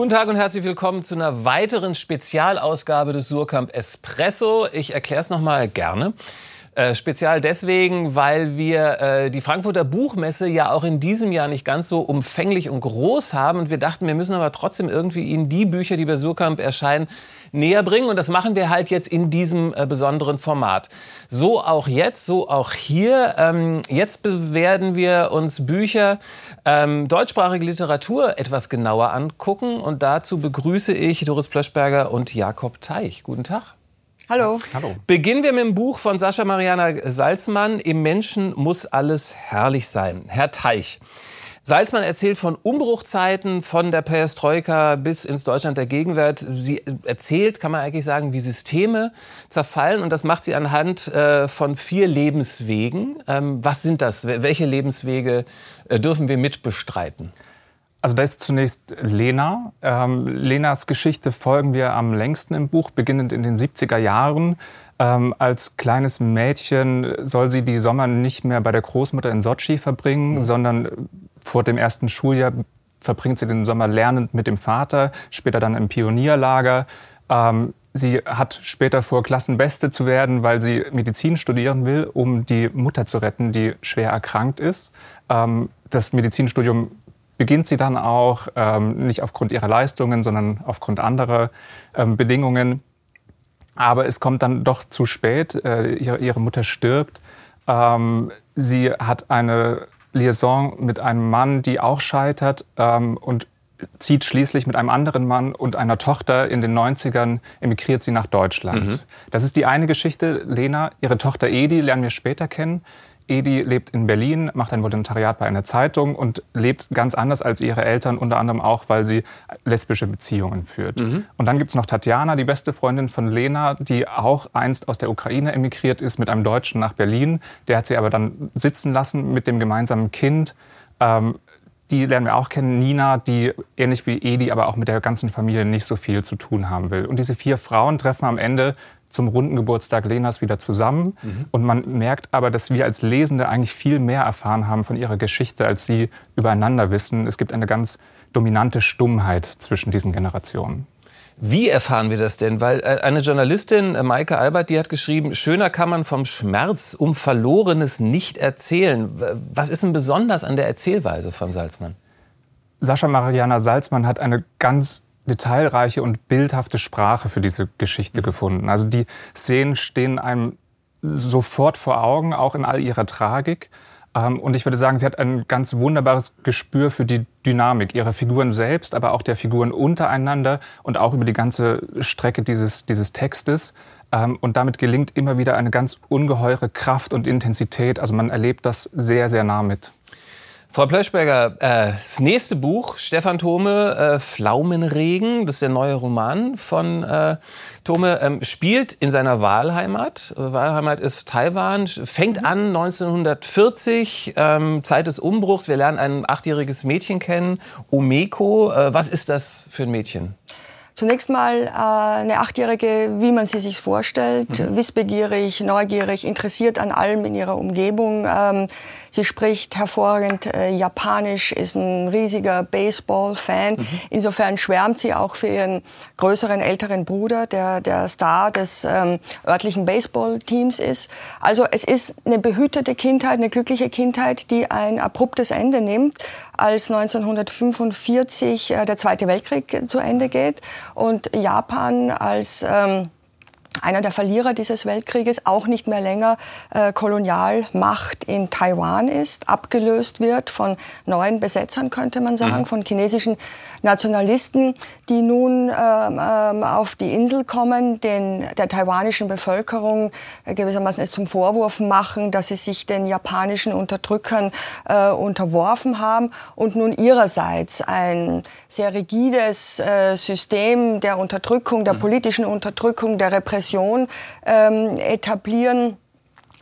Guten Tag und herzlich willkommen zu einer weiteren Spezialausgabe des Surkamp Espresso. Ich erkläre es nochmal gerne. Äh, spezial deswegen, weil wir äh, die Frankfurter Buchmesse ja auch in diesem Jahr nicht ganz so umfänglich und groß haben. Und wir dachten, wir müssen aber trotzdem irgendwie Ihnen die Bücher, die bei Surkamp erscheinen, näher bringen. Und das machen wir halt jetzt in diesem äh, besonderen Format. So auch jetzt, so auch hier. Ähm, jetzt werden wir uns Bücher, ähm, deutschsprachige Literatur etwas genauer angucken. Und dazu begrüße ich Doris Plöschberger und Jakob Teich. Guten Tag. Hallo. Hallo. Beginnen wir mit dem Buch von Sascha Mariana Salzmann. Im Menschen muss alles herrlich sein. Herr Teich. Salzmann erzählt von Umbruchzeiten, von der Perestroika bis ins Deutschland der Gegenwart. Sie erzählt, kann man eigentlich sagen, wie Systeme zerfallen. Und das macht sie anhand äh, von vier Lebenswegen. Ähm, was sind das? Welche Lebenswege äh, dürfen wir mitbestreiten? Also da ist zunächst Lena. Ähm, Lenas Geschichte folgen wir am längsten im Buch, beginnend in den 70er Jahren. Ähm, als kleines Mädchen soll sie die Sommer nicht mehr bei der Großmutter in Sochi verbringen, mhm. sondern vor dem ersten Schuljahr verbringt sie den Sommer lernend mit dem Vater, später dann im Pionierlager. Ähm, sie hat später vor, Klassenbeste zu werden, weil sie Medizin studieren will, um die Mutter zu retten, die schwer erkrankt ist. Ähm, das Medizinstudium beginnt sie dann auch, ähm, nicht aufgrund ihrer Leistungen, sondern aufgrund anderer ähm, Bedingungen. Aber es kommt dann doch zu spät. Äh, ihre, ihre, Mutter stirbt. Ähm, sie hat eine Liaison mit einem Mann, die auch scheitert ähm, und zieht schließlich mit einem anderen Mann und einer Tochter in den 90ern, emigriert sie nach Deutschland. Mhm. Das ist die eine Geschichte. Lena, ihre Tochter Edi lernen wir später kennen. Edi lebt in Berlin, macht ein Volontariat bei einer Zeitung und lebt ganz anders als ihre Eltern, unter anderem auch, weil sie lesbische Beziehungen führt. Mhm. Und dann gibt es noch Tatjana, die beste Freundin von Lena, die auch einst aus der Ukraine emigriert ist mit einem Deutschen nach Berlin. Der hat sie aber dann sitzen lassen mit dem gemeinsamen Kind. Ähm, die lernen wir auch kennen. Nina, die ähnlich wie Edi, aber auch mit der ganzen Familie nicht so viel zu tun haben will. Und diese vier Frauen treffen am Ende zum runden Geburtstag Lenas wieder zusammen. Mhm. Und man merkt aber, dass wir als Lesende eigentlich viel mehr erfahren haben von ihrer Geschichte, als sie übereinander wissen. Es gibt eine ganz dominante Stummheit zwischen diesen Generationen. Wie erfahren wir das denn? Weil äh, eine Journalistin, äh, Maike Albert, die hat geschrieben, schöner kann man vom Schmerz um Verlorenes nicht erzählen. Was ist denn besonders an der Erzählweise von Salzmann? Sascha Mariana Salzmann hat eine ganz detailreiche und bildhafte Sprache für diese Geschichte mhm. gefunden. Also die Szenen stehen einem sofort vor Augen, auch in all ihrer Tragik. Ähm, und ich würde sagen, sie hat ein ganz wunderbares Gespür für die Dynamik ihrer Figuren selbst, aber auch der Figuren untereinander und auch über die ganze Strecke dieses, dieses Textes. Ähm, und damit gelingt immer wieder eine ganz ungeheure Kraft und Intensität. Also man erlebt das sehr, sehr nah mit. Frau Plöschberger, äh, das nächste Buch, Stefan Thome, äh, Pflaumenregen, das ist der neue Roman von äh, Thome, ähm, spielt in seiner Wahlheimat. Wahlheimat ist Taiwan, fängt an 1940, ähm, Zeit des Umbruchs. Wir lernen ein achtjähriges Mädchen kennen, Omeko. Äh, was ist das für ein Mädchen? Zunächst mal äh, eine Achtjährige, wie man sie sich vorstellt, mhm. wissbegierig, neugierig, interessiert an allem in ihrer Umgebung. Ähm, Sie spricht hervorragend äh, Japanisch, ist ein riesiger Baseball-Fan. Mhm. Insofern schwärmt sie auch für ihren größeren älteren Bruder, der der Star des ähm, örtlichen Baseball-Teams ist. Also es ist eine behütete Kindheit, eine glückliche Kindheit, die ein abruptes Ende nimmt, als 1945 äh, der Zweite Weltkrieg zu Ende geht und Japan als ähm, einer der Verlierer dieses Weltkrieges auch nicht mehr länger äh, Kolonialmacht in Taiwan ist, abgelöst wird von neuen Besetzern, könnte man sagen, mhm. von chinesischen Nationalisten, die nun ähm, ähm, auf die Insel kommen, den, der taiwanischen Bevölkerung äh, gewissermaßen es zum Vorwurf machen, dass sie sich den japanischen Unterdrückern äh, unterworfen haben und nun ihrerseits ein sehr rigides äh, System der Unterdrückung, der mhm. politischen Unterdrückung, der Repression Repression ähm, etablieren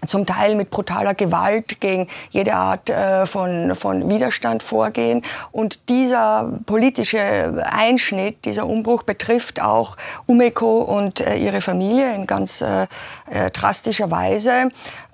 zum Teil mit brutaler Gewalt gegen jede Art äh, von, von Widerstand vorgehen. Und dieser politische Einschnitt, dieser Umbruch betrifft auch Umeko und äh, ihre Familie in ganz äh, äh drastischer Weise.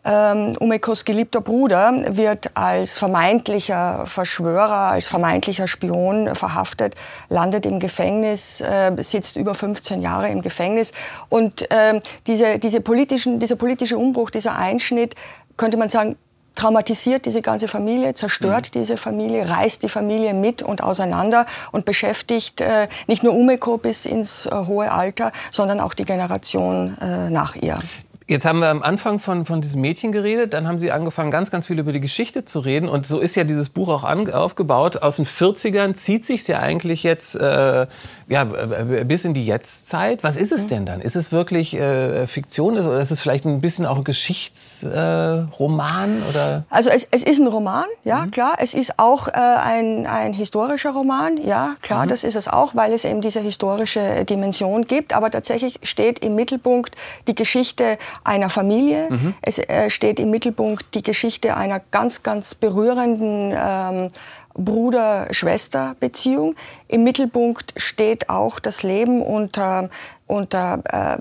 Ähm, Umekos geliebter Bruder wird als vermeintlicher Verschwörer, als vermeintlicher Spion verhaftet, landet im Gefängnis, äh, sitzt über 15 Jahre im Gefängnis. Und äh, diese, diese politischen, dieser politische Umbruch, dieser Einschnitt, könnte man sagen, traumatisiert diese ganze Familie, zerstört mhm. diese Familie, reißt die Familie mit und auseinander und beschäftigt äh, nicht nur Umeko bis ins äh, hohe Alter, sondern auch die Generation äh, nach ihr. Jetzt haben wir am Anfang von, von diesem Mädchen geredet, dann haben Sie angefangen, ganz, ganz viel über die Geschichte zu reden. Und so ist ja dieses Buch auch an, aufgebaut. Aus den 40ern zieht sich ja eigentlich jetzt äh, ja, bis in die Jetztzeit. Was ist es mhm. denn dann? Ist es wirklich äh, Fiktion oder ist es vielleicht ein bisschen auch ein Geschichtsroman? Äh, Also es, es, ist ein Roman, ja mhm. klar. Es ist auch äh, ein, ein historischer Roman, ja klar, mhm. das ist es auch, weil es eben diese historische Dimension gibt. Aber tatsächlich steht im Mittelpunkt die Geschichte einer Familie. Mhm. Es äh, steht im Mittelpunkt die Geschichte einer ganz, ganz berührenden ähm, Bruder-Schwester-Beziehung. Im Mittelpunkt steht auch das Leben unter, unter äh,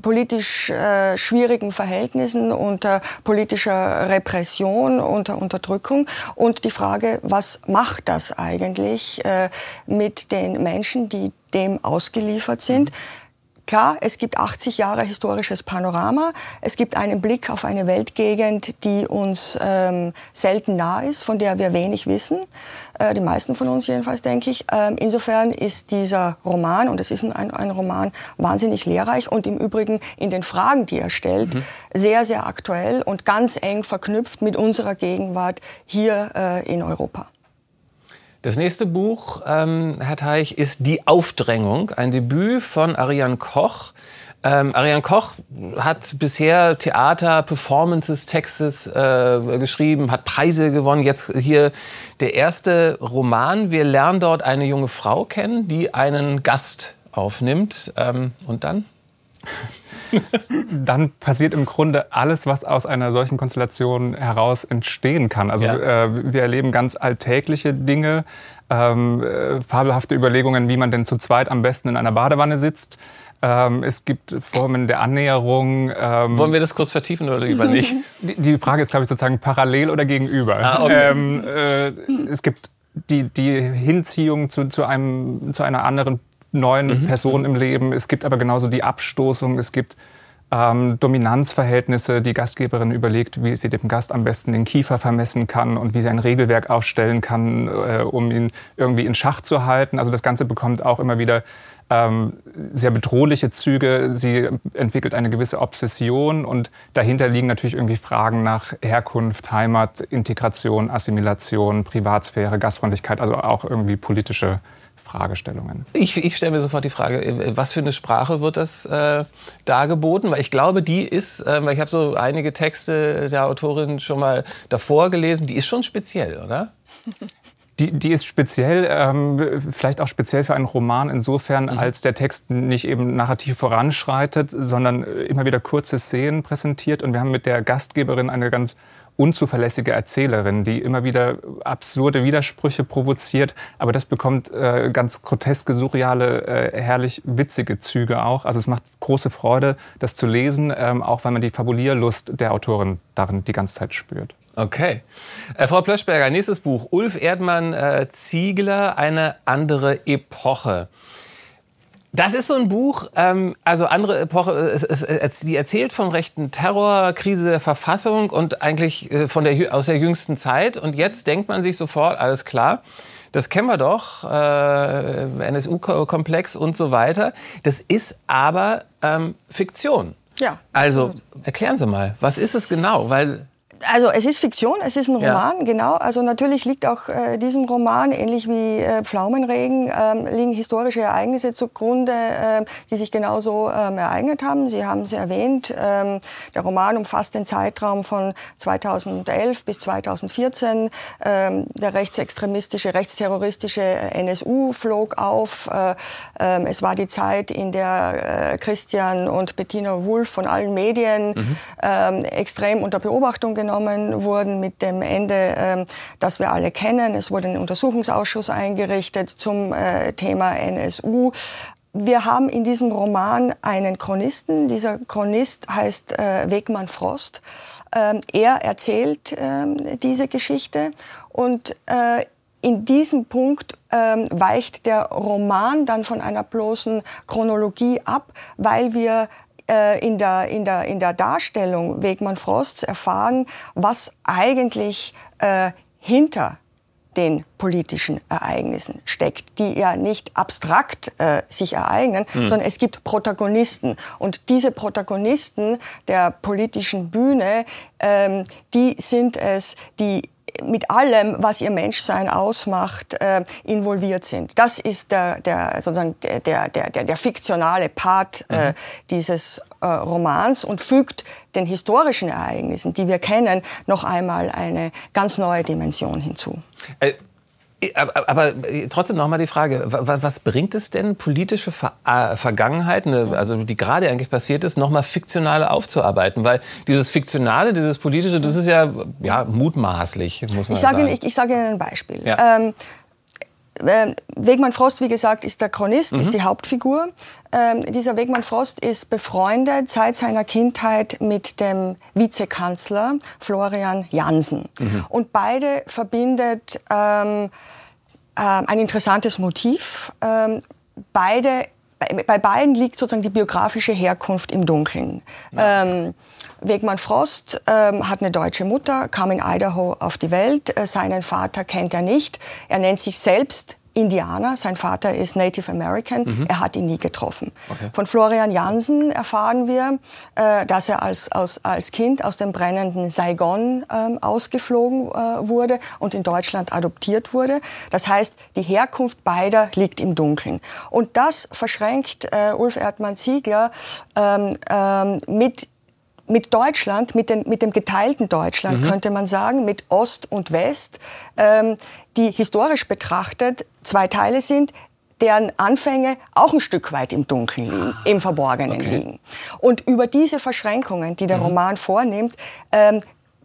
politisch äh, schwierigen Verhältnissen, unter politischer Repression, unter Unterdrückung und die Frage, was macht das eigentlich äh, mit den Menschen, die dem ausgeliefert sind? Mhm Klar, es gibt 80 Jahre historisches Panorama. Es gibt einen Blick auf eine Weltgegend, die uns ähm, selten nah ist, von der wir wenig wissen. Äh, die meisten von uns jedenfalls, denke ich. Ähm, insofern ist dieser Roman, und es ist ein, ein, Roman, wahnsinnig lehrreich und im Übrigen in den Fragen, die er stellt, mhm. sehr, sehr aktuell und ganz eng verknüpft mit unserer Gegenwart hier äh, in Europa. Das nächste Buch, ähm, Herr Teich, ist Die Aufdrängung, ein Debüt von Ariane Koch. Ähm, Ariane Koch hat bisher Theater, Performances, Textes äh, geschrieben, hat Preise gewonnen. Jetzt hier der erste Roman. Wir lernen dort eine junge Frau kennen, die einen Gast aufnimmt. Ähm, und dann? dann passiert im Grunde alles, was aus einer solchen Konstellation heraus entstehen kann. Also ja. äh, wir erleben ganz alltägliche Dinge, ähm, äh, fabelhafte Überlegungen, wie man denn zu zweit am besten in einer Badewanne sitzt. Ähm, es gibt Formen der Annäherung. Ähm, Wollen wir das kurz vertiefen oder lieber nicht? Die, die Frage ist, glaube ich, sozusagen parallel oder gegenüber. Ah, okay. Ähm, äh, es gibt die, die Hinziehung zu, zu, einem, zu einer anderen neuen mhm. Personen im Leben. Es gibt aber genauso die Abstoßung, es gibt ähm, Dominanzverhältnisse. Die Gastgeberin überlegt, wie sie dem Gast am besten den Kiefer vermessen kann und wie sie ein Regelwerk aufstellen kann, äh, um ihn irgendwie in Schach zu halten. Also das Ganze bekommt auch immer wieder ähm, sehr bedrohliche Züge. Sie entwickelt eine gewisse Obsession und dahinter liegen natürlich irgendwie Fragen nach Herkunft, Heimat, Integration, Assimilation, Privatsphäre, Gastfreundlichkeit, also auch irgendwie politische Fragestellungen. Ich, ich stelle mir sofort die Frage, äh, was für eine Sprache wird das äh, dargeboten? Weil ich glaube, die ist, äh, weil ich habe so einige Texte der Autorin schon mal davor gelesen, die ist schon speziell, oder? Die, die ist speziell, ähm, vielleicht auch speziell für einen Roman insofern, mhm. als der Text nicht eben narrativ voranschreitet, sondern immer wieder kurze Szenen präsentiert. Und wir haben mit der Gastgeberin eine ganz unzuverlässige Erzählerin, die immer wieder absurde Widersprüche provoziert. Aber das bekommt äh, ganz groteske, surreale, äh, herrlich witzige Züge auch. Also es macht große Freude, das zu lesen, ähm, auch weil man die Fabulierlust der Autorin darin die ganze Zeit spürt. Okay. Äh, Frau Plöschberger, nächstes Buch. Ulf Erdmann äh, Ziegler, eine andere Epoche. Das ist so ein Buch, ähm, also andere Epoche, es, es, es, die erzählt vom rechten Terror, Krise der Verfassung und eigentlich äh, von der, aus der jüngsten Zeit. Und jetzt denkt man sich sofort, alles klar, das kennen wir doch, äh, NSU-Komplex und so weiter. Das ist aber ähm, Fiktion. Ja. Also erklären Sie mal, was ist es genau? Weil also es ist Fiktion, es ist ein Roman, ja. genau. Also natürlich liegt auch äh, diesem Roman, ähnlich wie äh, Pflaumenregen, ähm, liegen historische Ereignisse zugrunde, äh, die sich genauso ähm, ereignet haben. Sie haben es erwähnt, ähm, der Roman umfasst den Zeitraum von 2011 bis 2014. Ähm, der rechtsextremistische, rechtsterroristische NSU flog auf. Äh, ähm, es war die Zeit, in der äh, Christian und Bettina Wulff von allen Medien mhm. Ähm, extrem unter Beobachtung genommen genommen wurden mit dem Ende, ähm, das wir alle kennen. Es wurde ein Untersuchungsausschuss eingerichtet zum äh, Thema NSU. Wir haben in diesem Roman einen Chronisten. Dieser Chronist heißt äh, Wegmann Frost Ähm, er erzählt ähm, diese Geschichte und äh, in diesem Punkt ähm, weicht der Roman dann von einer bloßen Chronologie ab, weil wir in, der, in, der, in der Darstellung Wegmann Frosts erfahren, was eigentlich äh, hinter den politischen Ereignissen steckt, die ja nicht abstrakt äh, sich ereignen, mhm. sondern es gibt Protagonisten. Und diese Protagonisten der politischen Bühne, ähm, die sind es, die mit allem, was ihr Menschsein ausmacht, äh, involviert sind. Das ist der, der, sozusagen der, der, der, der fiktionale Part äh, mhm. dieses äh, Romans und fügt den historischen Ereignissen, die wir kennen, noch einmal eine ganz neue Dimension hinzu. Äh, aber, aber trotzdem noch mal die Frage, was bringt es denn, politische Ver äh, Vergangenheiten, also die gerade eigentlich passiert ist, noch mal fiktionale aufzuarbeiten? Weil dieses Fiktionale, dieses Politische, das ist ja, ja mutmaßlich, muss man ich sage sagen. Ihnen, ich, ich sage Ihnen ein Beispiel. Ja. Ähm, äh, Wegmann Frost, wie gesagt, ist der Chronist, mhm. ist die Hauptfigur. Ähm, dieser Wegmann Frost ist befreundet seit seiner Kindheit mit dem Vizekanzler Florian Jansen. Mhm. Und beide verbindet ähm, äh, ein interessantes Motiv. Ähm, beide bei, bei, beiden liegt sozusagen die biografische Herkunft im Dunkeln. Ja. Ähm, Wegmann Frost ähm, hat eine deutsche Mutter, kam in Idaho auf die Welt. Äh, seinen Vater kennt er nicht. Er nennt sich selbst Indianer. Sein Vater ist Native American. Mhm. Er hat ihn nie getroffen. Okay. Von Florian Jansen erfahren wir, äh, dass er als, als, als Kind aus dem brennenden Saigon ähm, ausgeflogen äh, wurde und in Deutschland adoptiert wurde. Das heißt, die Herkunft beider liegt im Dunkeln. Und das verschränkt äh, Ulf Erdmann-Ziegler ähm, ähm, mit mit Deutschland, mit, den, mit dem geteilten Deutschland, mhm. könnte man sagen, mit Ost und West, ähm, die historisch betrachtet zwei Teile sind, deren Anfänge auch ein Stück weit im Dunkeln liegen, ah, im Verborgenen okay. liegen. Und über diese Verschränkungen, die der mhm. Roman vornimmt, ähm,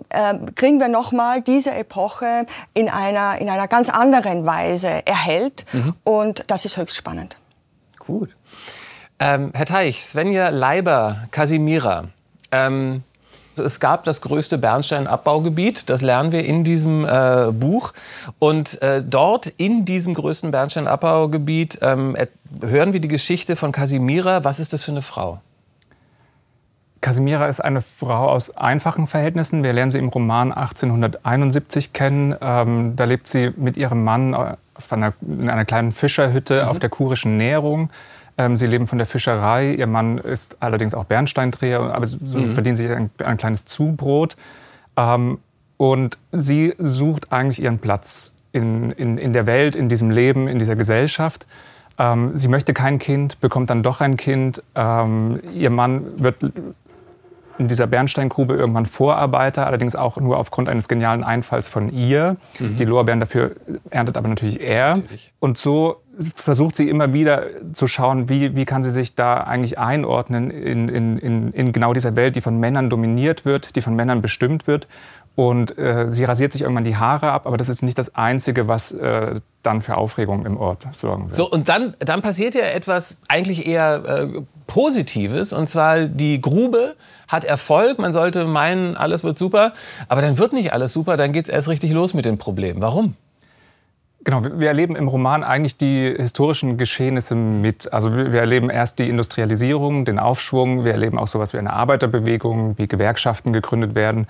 äh, kriegen wir nochmal diese Epoche in einer, in einer ganz anderen Weise erhellt. Mhm. Und das ist höchst spannend. Gut. Ähm, Herr Teich, Svenja Leiber, Kasimira, ähm, es gab das größte Bernsteinabbaugebiet, das lernen wir in diesem äh, Buch. Und äh, dort in diesem größten Bernsteinabbaugebiet ähm, hören wir die Geschichte von Casimira. Was ist das für eine Frau? Casimira ist eine Frau aus einfachen Verhältnissen. Wir lernen sie im Roman 1871 kennen. Ähm, da lebt sie mit ihrem Mann äh, einer, in einer kleinen Fischerhütte mhm. auf der kurischen Nährung. Ähm, sie leben von der Fischerei. Ihr Mann ist allerdings auch Bernsteindreher, aber so mhm. verdienen sich ein, ein, kleines Zubrot. Ähm, und sie sucht eigentlich ihren Platz in, in, in der Welt, in diesem Leben, in dieser Gesellschaft. Ähm, sie möchte kein Kind, bekommt dann doch ein Kind. Ähm, ihr Mann wird in dieser Bernsteingrube irgendwann Vorarbeiter, allerdings auch nur aufgrund eines genialen Einfalls von ihr. Mhm. Die Lorbeeren dafür erntet aber natürlich er. Natürlich. Und so versucht sie immer wieder zu schauen, wie, wie kann sie sich da eigentlich einordnen in, in, in, in genau dieser Welt, die von Männern dominiert wird, die von Männern bestimmt wird. Und äh, sie rasiert sich irgendwann die Haare ab, aber das ist nicht das Einzige, was äh, dann für Aufregung im Ort sorgen wird. So, und dann, dann passiert ja etwas eigentlich eher äh, Positives, und zwar die Grube hat Erfolg, man sollte meinen, alles wird super, aber dann wird nicht alles super, dann geht es erst richtig los mit den Problemen. Warum? Genau, wir erleben im Roman eigentlich die historischen Geschehnisse mit. Also wir erleben erst die Industrialisierung, den Aufschwung, wir erleben auch sowas wie eine Arbeiterbewegung, wie Gewerkschaften gegründet werden.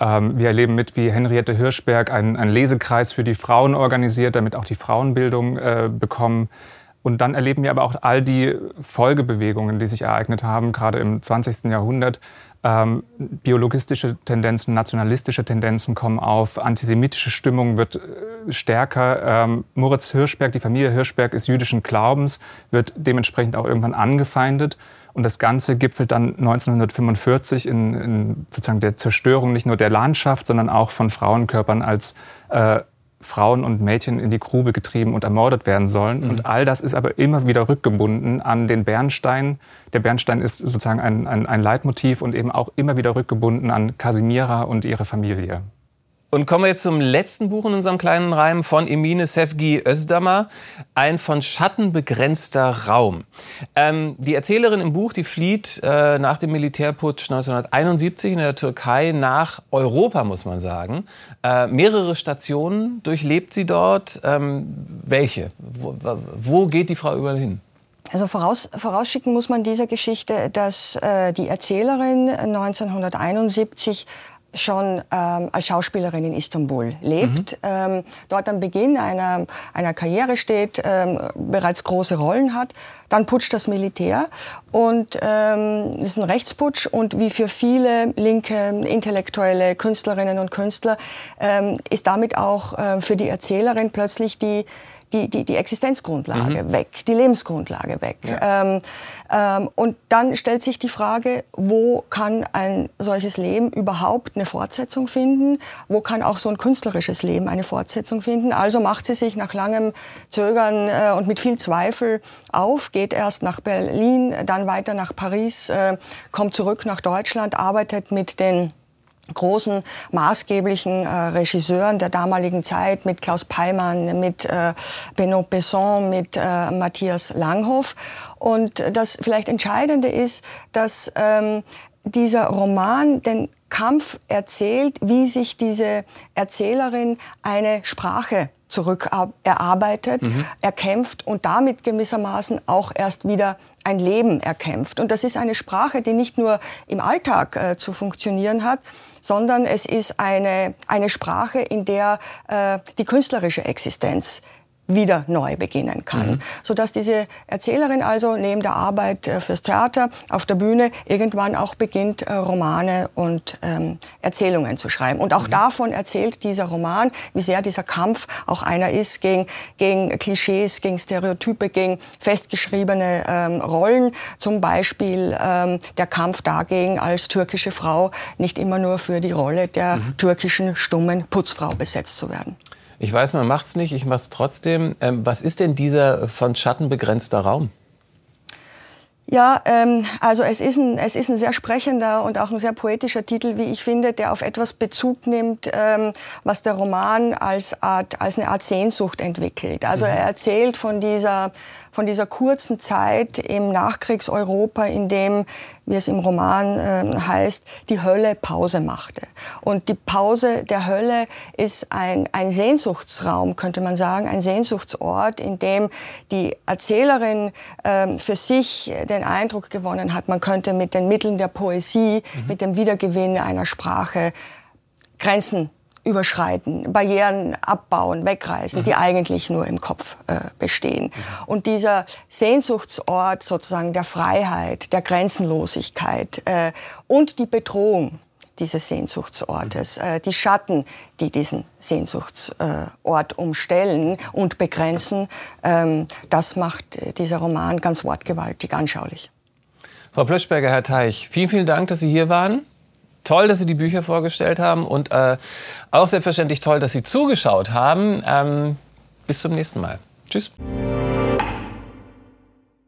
Ähm, wir erleben mit, wie Henriette Hirschberg einen, einen Lesekreis für die Frauen organisiert, damit auch die Frauenbildung äh, bekommen. Und dann erleben wir aber auch all die Folgebewegungen, die sich ereignet haben, gerade im 20. Jahrhundert. Ähm, biologistische Tendenzen, nationalistische Tendenzen kommen auf, antisemitische Stimmung wird äh, stärker. Ähm, Moritz Hirschberg, die Familie Hirschberg ist jüdischen Glaubens, wird dementsprechend auch irgendwann angefeindet. Und das Ganze gipfelt dann 1945 in, in sozusagen der Zerstörung nicht nur der Landschaft, sondern auch von Frauenkörpern als äh, Frauen und Mädchen in die Grube getrieben und ermordet werden sollen. Mhm. Und all das ist aber immer wieder rückgebunden an den Bernstein. Der Bernstein ist sozusagen ein, ein, ein Leitmotiv und eben auch immer wieder rückgebunden an Casimira und ihre Familie. Und kommen wir jetzt zum letzten Buch in unserem kleinen Reim von Emine Sevgi Özdamar, ein von Schatten begrenzter Raum. Ähm, die Erzählerin im Buch, die flieht äh, nach dem Militärputsch 1971 in der Türkei nach Europa, muss man sagen. Äh, mehrere Stationen durchlebt sie dort. Ähm, welche? Wo, wo geht die Frau überall hin? Also voraus, vorausschicken muss man dieser Geschichte, dass äh, die Erzählerin 1971 schon ähm, als Schauspielerin in Istanbul lebt, mhm. ähm, dort am Beginn einer, einer Karriere steht, ähm, bereits große Rollen hat, dann putscht das Militär und ähm, ist ein Rechtsputsch und wie für viele linke intellektuelle Künstlerinnen und Künstler ähm, ist damit auch äh, für die Erzählerin plötzlich die die, die, die Existenzgrundlage mhm. weg, die Lebensgrundlage weg. Ja. Ähm, ähm, und dann stellt sich die Frage, wo kann ein solches Leben überhaupt eine Fortsetzung finden? Wo kann auch so ein künstlerisches Leben eine Fortsetzung finden? Also macht sie sich nach langem Zögern äh, und mit viel Zweifel auf, geht erst nach Berlin, dann weiter nach Paris, äh, kommt zurück nach Deutschland, arbeitet mit den großen maßgeblichen äh, Regisseuren der damaligen Zeit mit Klaus Peimann, mit äh, Benoît Besson, mit äh, Matthias Langhoff. Und das vielleicht Entscheidende ist, dass ähm, dieser Roman den Kampf erzählt, wie sich diese Erzählerin eine Sprache zurück erarbeitet, mhm. erkämpft und damit gewissermaßen auch erst wieder ein Leben erkämpft. Und das ist eine Sprache, die nicht nur im Alltag äh, zu funktionieren hat, sondern es ist eine, eine Sprache, in der äh, die künstlerische Existenz wieder neu beginnen kann. Mhm. Sodass diese Erzählerin also neben der Arbeit äh, fürs Theater auf der Bühne irgendwann auch beginnt, äh, Romane und ähm, Erzählungen zu schreiben. Und auch mhm. davon erzählt dieser Roman, wie sehr dieser Kampf auch einer ist gegen, gegen Klischees, gegen Stereotype, gegen festgeschriebene ähm, Rollen. Zum Beispiel ähm, der Kampf dagegen, als türkische Frau nicht immer nur für die Rolle der mhm. türkischen stummen Putzfrau besetzt zu werden. Ich weiß, man macht es nicht, ich mache es trotzdem. Ähm, was ist denn dieser von Schatten begrenzter Raum? Ja, ähm, also es ist, ein, es ist ein sehr sprechender und auch ein sehr poetischer Titel, wie ich finde, der auf etwas Bezug nimmt, ähm, was der Roman als, Art, als eine Art Sehnsucht entwickelt. Also mhm. er erzählt von dieser, von dieser kurzen Zeit im Nachkriegseuropa, in dem, wie es im Roman äh, heißt, die Hölle Pause machte. Und die Pause der Hölle ist ein, ein Sehnsuchtsraum, könnte man sagen, ein Sehnsuchtsort, in dem die Erzählerin äh, für sich den Eindruck gewonnen hat, man könnte mit den Mitteln der Poesie, mhm. mit dem Wiedergewinn einer Sprache Grenzen überschreiten, Barrieren abbauen, wegreißen, mhm. die eigentlich nur im Kopf äh, bestehen. Mhm. Und dieser Sehnsuchtsort sozusagen der Freiheit, der Grenzenlosigkeit äh, und die Bedrohung dieses Sehnsuchtsortes, mhm. äh, die Schatten, die diesen Sehnsuchtsort umstellen und begrenzen, ähm, das macht äh, dieser Roman ganz wortgewaltig anschaulich. Frau Plöschberger, Herr Teich, vielen, vielen Dank, dass Sie hier waren. Toll, dass Sie die Bücher vorgestellt haben und äh, auch selbstverständlich toll, dass Sie zugeschaut haben. Ähm, bis zum nächsten Mal. Tschüss.